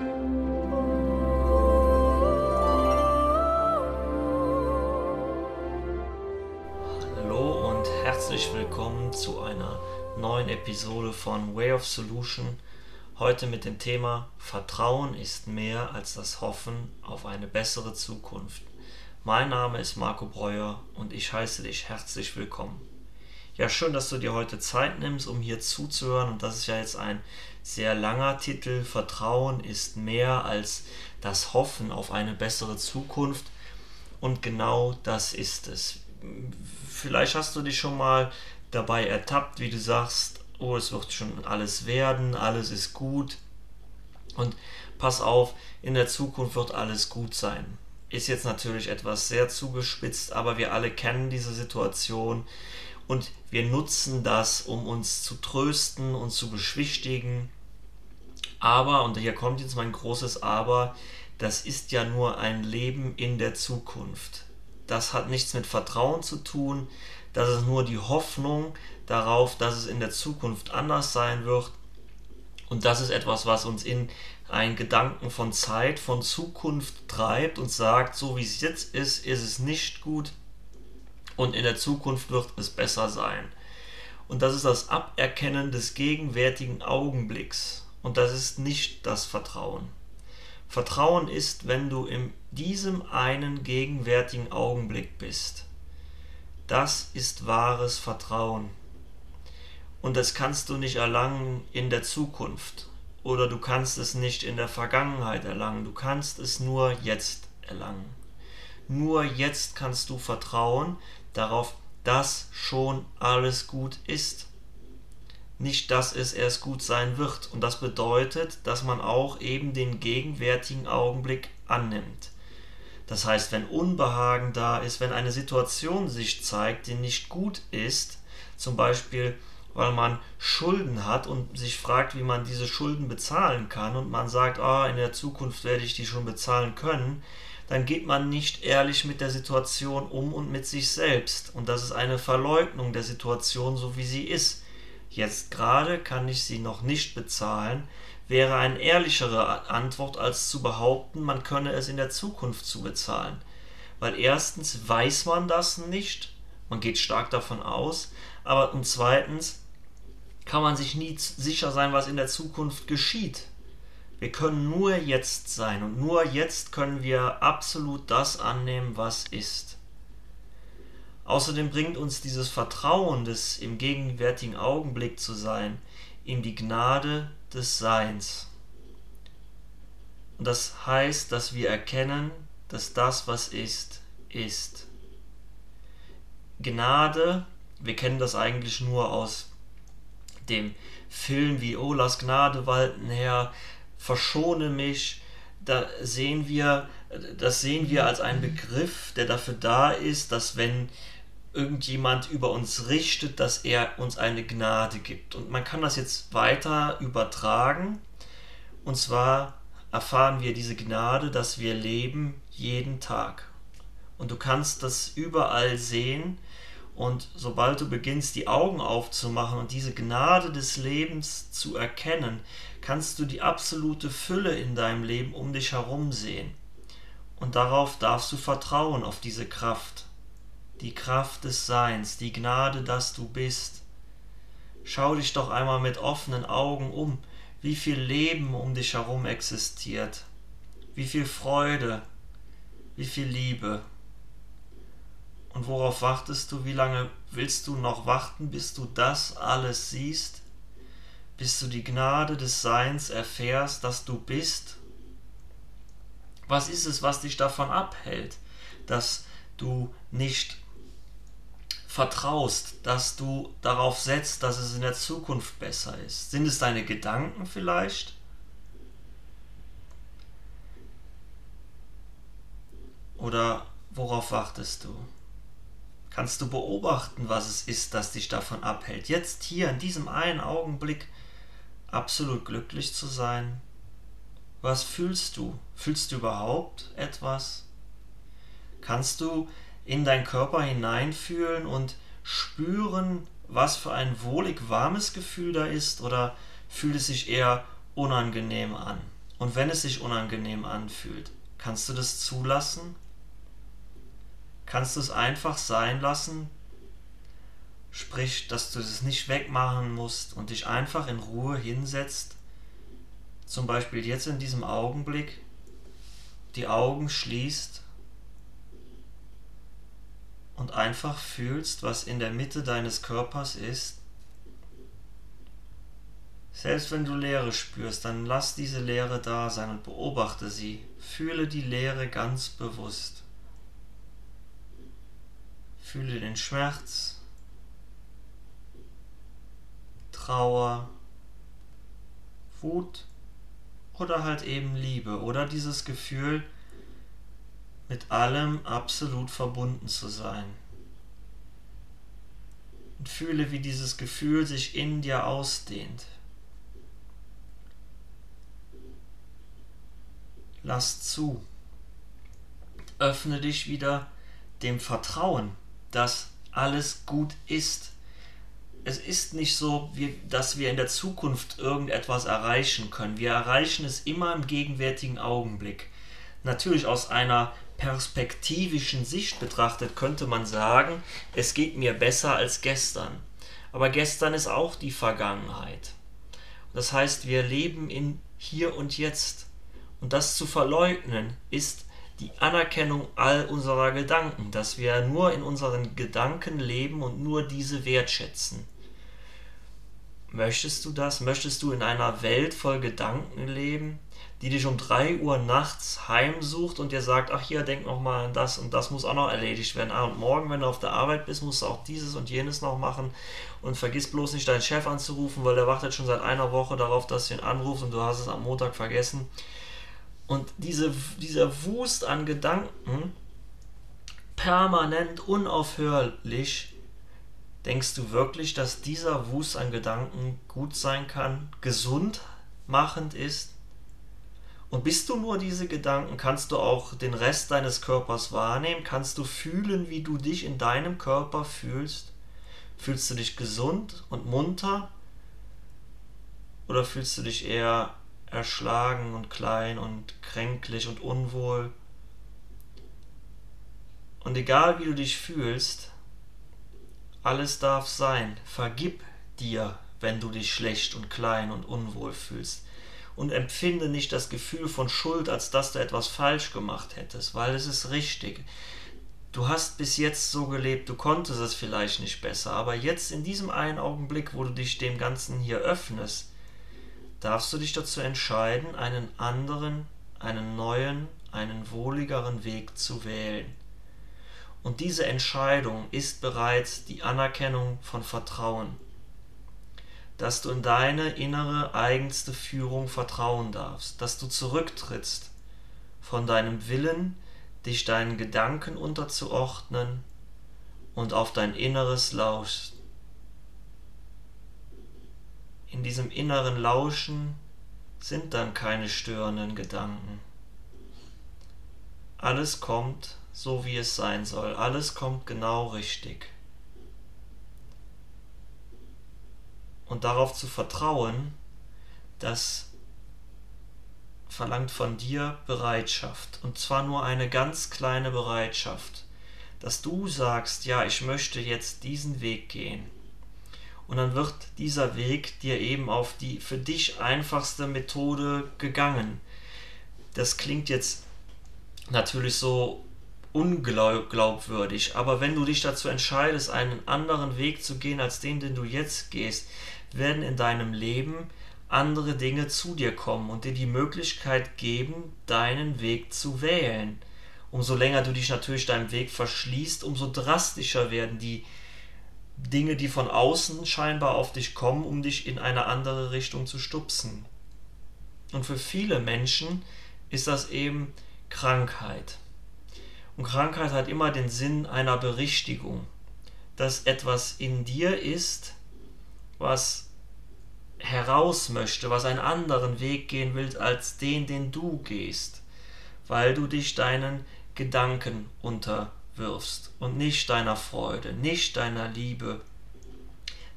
Hallo und herzlich willkommen zu einer neuen Episode von Way of Solution. Heute mit dem Thema Vertrauen ist mehr als das Hoffen auf eine bessere Zukunft. Mein Name ist Marco Breuer und ich heiße dich herzlich willkommen. Ja, schön, dass du dir heute Zeit nimmst, um hier zuzuhören. Und das ist ja jetzt ein sehr langer Titel. Vertrauen ist mehr als das Hoffen auf eine bessere Zukunft. Und genau das ist es. Vielleicht hast du dich schon mal dabei ertappt, wie du sagst, oh, es wird schon alles werden, alles ist gut. Und pass auf, in der Zukunft wird alles gut sein ist jetzt natürlich etwas sehr zugespitzt, aber wir alle kennen diese Situation und wir nutzen das, um uns zu trösten und zu beschwichtigen. Aber, und hier kommt jetzt mein großes Aber, das ist ja nur ein Leben in der Zukunft. Das hat nichts mit Vertrauen zu tun, das ist nur die Hoffnung darauf, dass es in der Zukunft anders sein wird. Und das ist etwas, was uns in einen Gedanken von Zeit, von Zukunft treibt und sagt, so wie es jetzt ist, ist es nicht gut und in der Zukunft wird es besser sein. Und das ist das Aberkennen des gegenwärtigen Augenblicks und das ist nicht das Vertrauen. Vertrauen ist, wenn du in diesem einen gegenwärtigen Augenblick bist. Das ist wahres Vertrauen. Und das kannst du nicht erlangen in der Zukunft oder du kannst es nicht in der Vergangenheit erlangen, du kannst es nur jetzt erlangen. Nur jetzt kannst du vertrauen darauf, dass schon alles gut ist. Nicht, dass es erst gut sein wird. Und das bedeutet, dass man auch eben den gegenwärtigen Augenblick annimmt. Das heißt, wenn Unbehagen da ist, wenn eine Situation sich zeigt, die nicht gut ist, zum Beispiel weil man Schulden hat und sich fragt, wie man diese Schulden bezahlen kann und man sagt, ah, in der Zukunft werde ich die schon bezahlen können, dann geht man nicht ehrlich mit der Situation um und mit sich selbst. Und das ist eine Verleugnung der Situation, so wie sie ist. Jetzt gerade kann ich sie noch nicht bezahlen, wäre eine ehrlichere Antwort, als zu behaupten, man könne es in der Zukunft zu bezahlen. Weil erstens weiß man das nicht, man geht stark davon aus, aber und zweitens kann man sich nie sicher sein, was in der Zukunft geschieht. Wir können nur jetzt sein und nur jetzt können wir absolut das annehmen, was ist. Außerdem bringt uns dieses Vertrauen des im gegenwärtigen Augenblick zu sein, in die Gnade des Seins. Und das heißt, dass wir erkennen, dass das, was ist, ist. Gnade wir kennen das eigentlich nur aus dem Film wie Oh, lass Gnade walten her, verschone mich. Da sehen wir, das sehen wir als einen Begriff, der dafür da ist, dass wenn irgendjemand über uns richtet, dass er uns eine Gnade gibt. Und man kann das jetzt weiter übertragen. Und zwar erfahren wir diese Gnade, dass wir leben jeden Tag. Und du kannst das überall sehen, und sobald du beginnst, die Augen aufzumachen und diese Gnade des Lebens zu erkennen, kannst du die absolute Fülle in deinem Leben um dich herum sehen. Und darauf darfst du vertrauen, auf diese Kraft. Die Kraft des Seins, die Gnade, dass du bist. Schau dich doch einmal mit offenen Augen um, wie viel Leben um dich herum existiert, wie viel Freude, wie viel Liebe. Und worauf wartest du? Wie lange willst du noch warten, bis du das alles siehst? Bis du die Gnade des Seins erfährst, dass du bist? Was ist es, was dich davon abhält, dass du nicht vertraust, dass du darauf setzt, dass es in der Zukunft besser ist? Sind es deine Gedanken vielleicht? Oder worauf wartest du? kannst du beobachten, was es ist, das dich davon abhält, jetzt hier in diesem einen Augenblick absolut glücklich zu sein. Was fühlst du? Fühlst du überhaupt etwas? Kannst du in deinen Körper hineinfühlen und spüren, was für ein wohlig warmes Gefühl da ist oder fühlt es sich eher unangenehm an? Und wenn es sich unangenehm anfühlt, kannst du das zulassen? Kannst du es einfach sein lassen? Sprich, dass du es nicht wegmachen musst und dich einfach in Ruhe hinsetzt. Zum Beispiel jetzt in diesem Augenblick die Augen schließt und einfach fühlst, was in der Mitte deines Körpers ist. Selbst wenn du Leere spürst, dann lass diese Leere da sein und beobachte sie. Fühle die Leere ganz bewusst. Fühle den Schmerz, Trauer, Wut oder halt eben Liebe oder dieses Gefühl, mit allem absolut verbunden zu sein. Und fühle, wie dieses Gefühl sich in dir ausdehnt. Lass zu. Öffne dich wieder dem Vertrauen, dass alles gut ist. Es ist nicht so, dass wir in der Zukunft irgendetwas erreichen können. Wir erreichen es immer im gegenwärtigen Augenblick. Natürlich aus einer perspektivischen Sicht betrachtet könnte man sagen, es geht mir besser als gestern. Aber gestern ist auch die Vergangenheit. Das heißt, wir leben in hier und jetzt. Und das zu verleugnen ist die Anerkennung all unserer Gedanken, dass wir nur in unseren Gedanken leben und nur diese wertschätzen. Möchtest du das? Möchtest du in einer Welt voll Gedanken leben, die dich um 3 Uhr nachts heimsucht und dir sagt, ach hier, denk noch mal an das und das muss auch noch erledigt werden. Ah, und morgen, wenn du auf der Arbeit bist, musst du auch dieses und jenes noch machen und vergiss bloß nicht deinen Chef anzurufen, weil der wartet schon seit einer Woche darauf, dass du ihn anrufst und du hast es am Montag vergessen. Und diese, dieser Wust an Gedanken, permanent, unaufhörlich, denkst du wirklich, dass dieser Wust an Gedanken gut sein kann, gesund machend ist? Und bist du nur diese Gedanken, kannst du auch den Rest deines Körpers wahrnehmen? Kannst du fühlen, wie du dich in deinem Körper fühlst? Fühlst du dich gesund und munter? Oder fühlst du dich eher erschlagen und klein und kränklich und unwohl? Und egal wie du dich fühlst, alles darf sein. Vergib dir, wenn du dich schlecht und klein und unwohl fühlst und empfinde nicht das Gefühl von Schuld, als dass du etwas falsch gemacht hättest, weil es ist richtig. Du hast bis jetzt so gelebt, du konntest es vielleicht nicht besser, aber jetzt in diesem einen Augenblick, wo du dich dem Ganzen hier öffnest, darfst du dich dazu entscheiden, einen anderen, einen neuen, einen wohligeren Weg zu wählen. Und diese Entscheidung ist bereits die Anerkennung von Vertrauen dass du in deine innere eigenste Führung vertrauen darfst, dass du zurücktrittst von deinem Willen, dich deinen Gedanken unterzuordnen und auf dein Inneres lauschst. In diesem inneren Lauschen sind dann keine störenden Gedanken. Alles kommt so, wie es sein soll. Alles kommt genau richtig. und darauf zu vertrauen, das verlangt von dir Bereitschaft. Und zwar nur eine ganz kleine Bereitschaft, dass du sagst, ja, ich möchte jetzt diesen Weg gehen. Und dann wird dieser Weg dir eben auf die für dich einfachste Methode gegangen. Das klingt jetzt natürlich so unglaubwürdig, aber wenn du dich dazu entscheidest, einen anderen Weg zu gehen als den, den du jetzt gehst, werden in deinem Leben andere Dinge zu dir kommen und dir die Möglichkeit geben, deinen Weg zu wählen. Umso länger du dich natürlich deinem Weg verschließt, umso drastischer werden die Dinge, die von außen scheinbar auf dich kommen, um dich in eine andere Richtung zu stupsen. Und für viele Menschen ist das eben Krankheit. Und Krankheit hat immer den Sinn einer Berichtigung, dass etwas in dir ist, was heraus möchte, was einen anderen Weg gehen will als den, den du gehst, weil du dich deinen Gedanken unterwirfst und nicht deiner Freude, nicht deiner Liebe,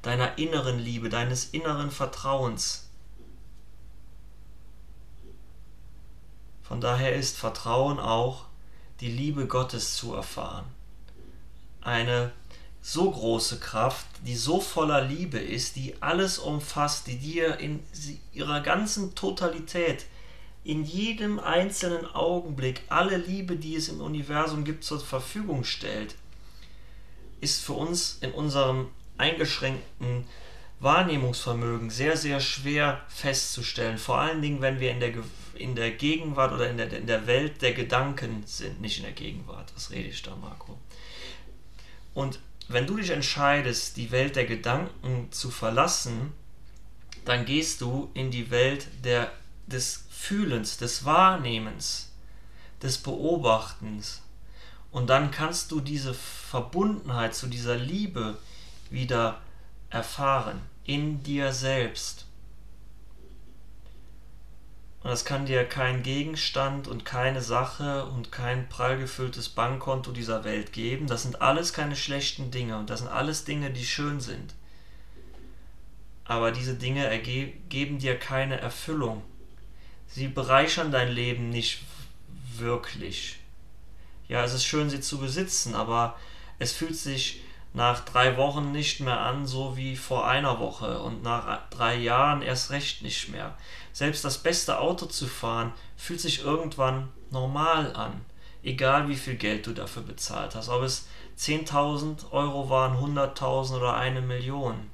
deiner inneren Liebe, deines inneren Vertrauens. Von daher ist Vertrauen auch die Liebe Gottes zu erfahren. Eine so große Kraft, die so voller Liebe ist, die alles umfasst, die dir in ihrer ganzen Totalität, in jedem einzelnen Augenblick alle Liebe, die es im Universum gibt, zur Verfügung stellt, ist für uns in unserem eingeschränkten Wahrnehmungsvermögen sehr, sehr schwer festzustellen. Vor allen Dingen, wenn wir in der, in der Gegenwart oder in der, in der Welt der Gedanken sind. Nicht in der Gegenwart, was rede ich da, Marco? Und wenn du dich entscheidest, die Welt der Gedanken zu verlassen, dann gehst du in die Welt der, des Fühlens, des Wahrnehmens, des Beobachtens. Und dann kannst du diese Verbundenheit zu dieser Liebe wieder erfahren in dir selbst. Und das kann dir kein Gegenstand und keine Sache und kein prall gefülltes Bankkonto dieser Welt geben. Das sind alles keine schlechten Dinge und das sind alles Dinge, die schön sind. Aber diese Dinge geben dir keine Erfüllung. Sie bereichern dein Leben nicht wirklich. Ja, es ist schön, sie zu besitzen, aber es fühlt sich nach drei Wochen nicht mehr an, so wie vor einer Woche und nach drei Jahren erst recht nicht mehr. Selbst das beste Auto zu fahren fühlt sich irgendwann normal an, egal wie viel Geld du dafür bezahlt hast, ob es 10.000 Euro waren, 100.000 oder eine Million.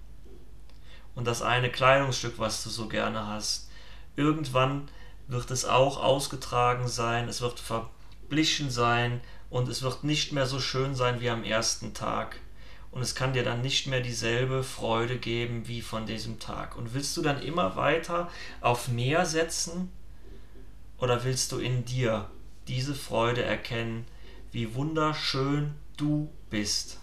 Und das eine Kleidungsstück, was du so gerne hast, irgendwann wird es auch ausgetragen sein, es wird verblichen sein und es wird nicht mehr so schön sein wie am ersten Tag und es kann dir dann nicht mehr dieselbe Freude geben wie von diesem Tag. Und willst du dann immer weiter auf mehr setzen oder willst du in dir diese Freude erkennen, wie wunderschön du bist?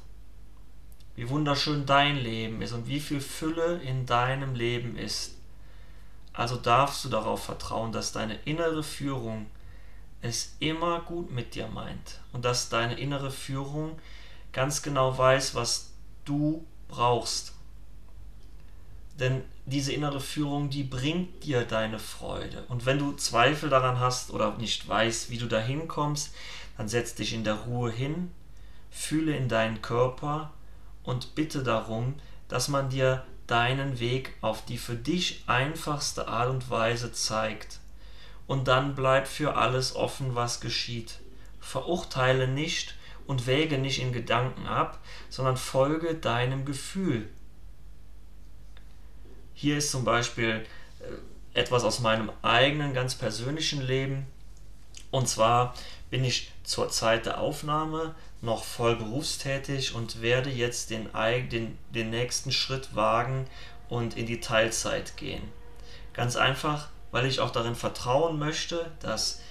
Wie wunderschön dein Leben ist und wie viel Fülle in deinem Leben ist. Also darfst du darauf vertrauen, dass deine innere Führung es immer gut mit dir meint und dass deine innere Führung ganz genau weiß, was du brauchst. Denn diese innere Führung, die bringt dir deine Freude. Und wenn du Zweifel daran hast oder nicht weißt, wie du dahin kommst, dann setz dich in der Ruhe hin, fühle in deinen Körper und bitte darum, dass man dir deinen Weg auf die für dich einfachste Art und Weise zeigt. Und dann bleib für alles offen, was geschieht. Verurteile nicht, und wäge nicht in Gedanken ab, sondern folge deinem Gefühl. Hier ist zum Beispiel äh, etwas aus meinem eigenen, ganz persönlichen Leben. Und zwar bin ich zur Zeit der Aufnahme noch voll berufstätig und werde jetzt den, den, den nächsten Schritt wagen und in die Teilzeit gehen. Ganz einfach, weil ich auch darin vertrauen möchte, dass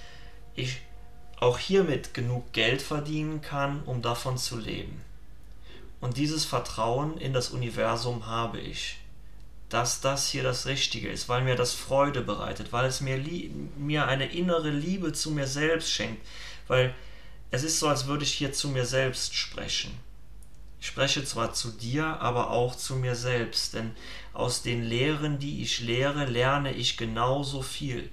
ich auch hiermit genug Geld verdienen kann, um davon zu leben. Und dieses Vertrauen in das Universum habe ich, dass das hier das Richtige ist, weil mir das Freude bereitet, weil es mir, mir eine innere Liebe zu mir selbst schenkt, weil es ist so, als würde ich hier zu mir selbst sprechen. Ich spreche zwar zu dir, aber auch zu mir selbst, denn aus den Lehren, die ich lehre, lerne ich genauso viel.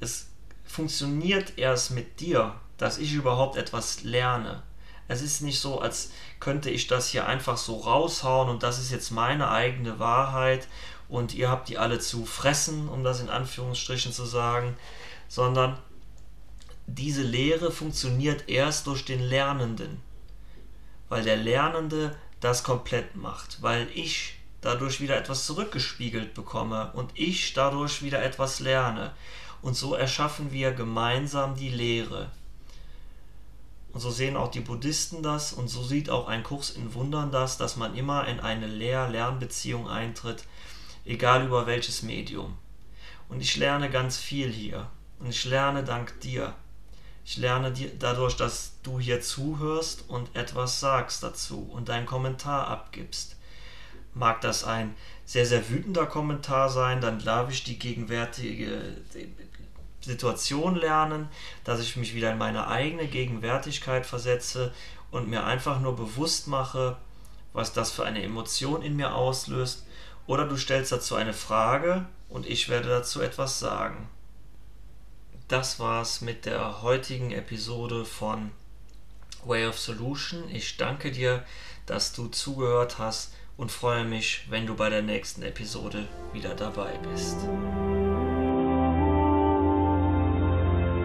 Es funktioniert erst mit dir, dass ich überhaupt etwas lerne. Es ist nicht so, als könnte ich das hier einfach so raushauen und das ist jetzt meine eigene Wahrheit und ihr habt die alle zu fressen, um das in Anführungsstrichen zu sagen, sondern diese Lehre funktioniert erst durch den Lernenden, weil der Lernende das komplett macht, weil ich dadurch wieder etwas zurückgespiegelt bekomme und ich dadurch wieder etwas lerne und so erschaffen wir gemeinsam die Lehre. Und so sehen auch die Buddhisten das und so sieht auch ein Kurs in Wundern das, dass man immer in eine Lehr-Lernbeziehung eintritt, egal über welches Medium. Und ich lerne ganz viel hier und ich lerne dank dir. Ich lerne dir dadurch, dass du hier zuhörst und etwas sagst dazu und deinen Kommentar abgibst. Mag das ein sehr, sehr wütender Kommentar sein, dann darf ich die gegenwärtige Situation lernen, dass ich mich wieder in meine eigene Gegenwärtigkeit versetze und mir einfach nur bewusst mache, was das für eine Emotion in mir auslöst. Oder du stellst dazu eine Frage und ich werde dazu etwas sagen. das war's mit der heutigen Episode von Way of Solution. Ich danke dir, dass du zugehört hast und freue mich, wenn du bei der nächsten Episode wieder dabei bist.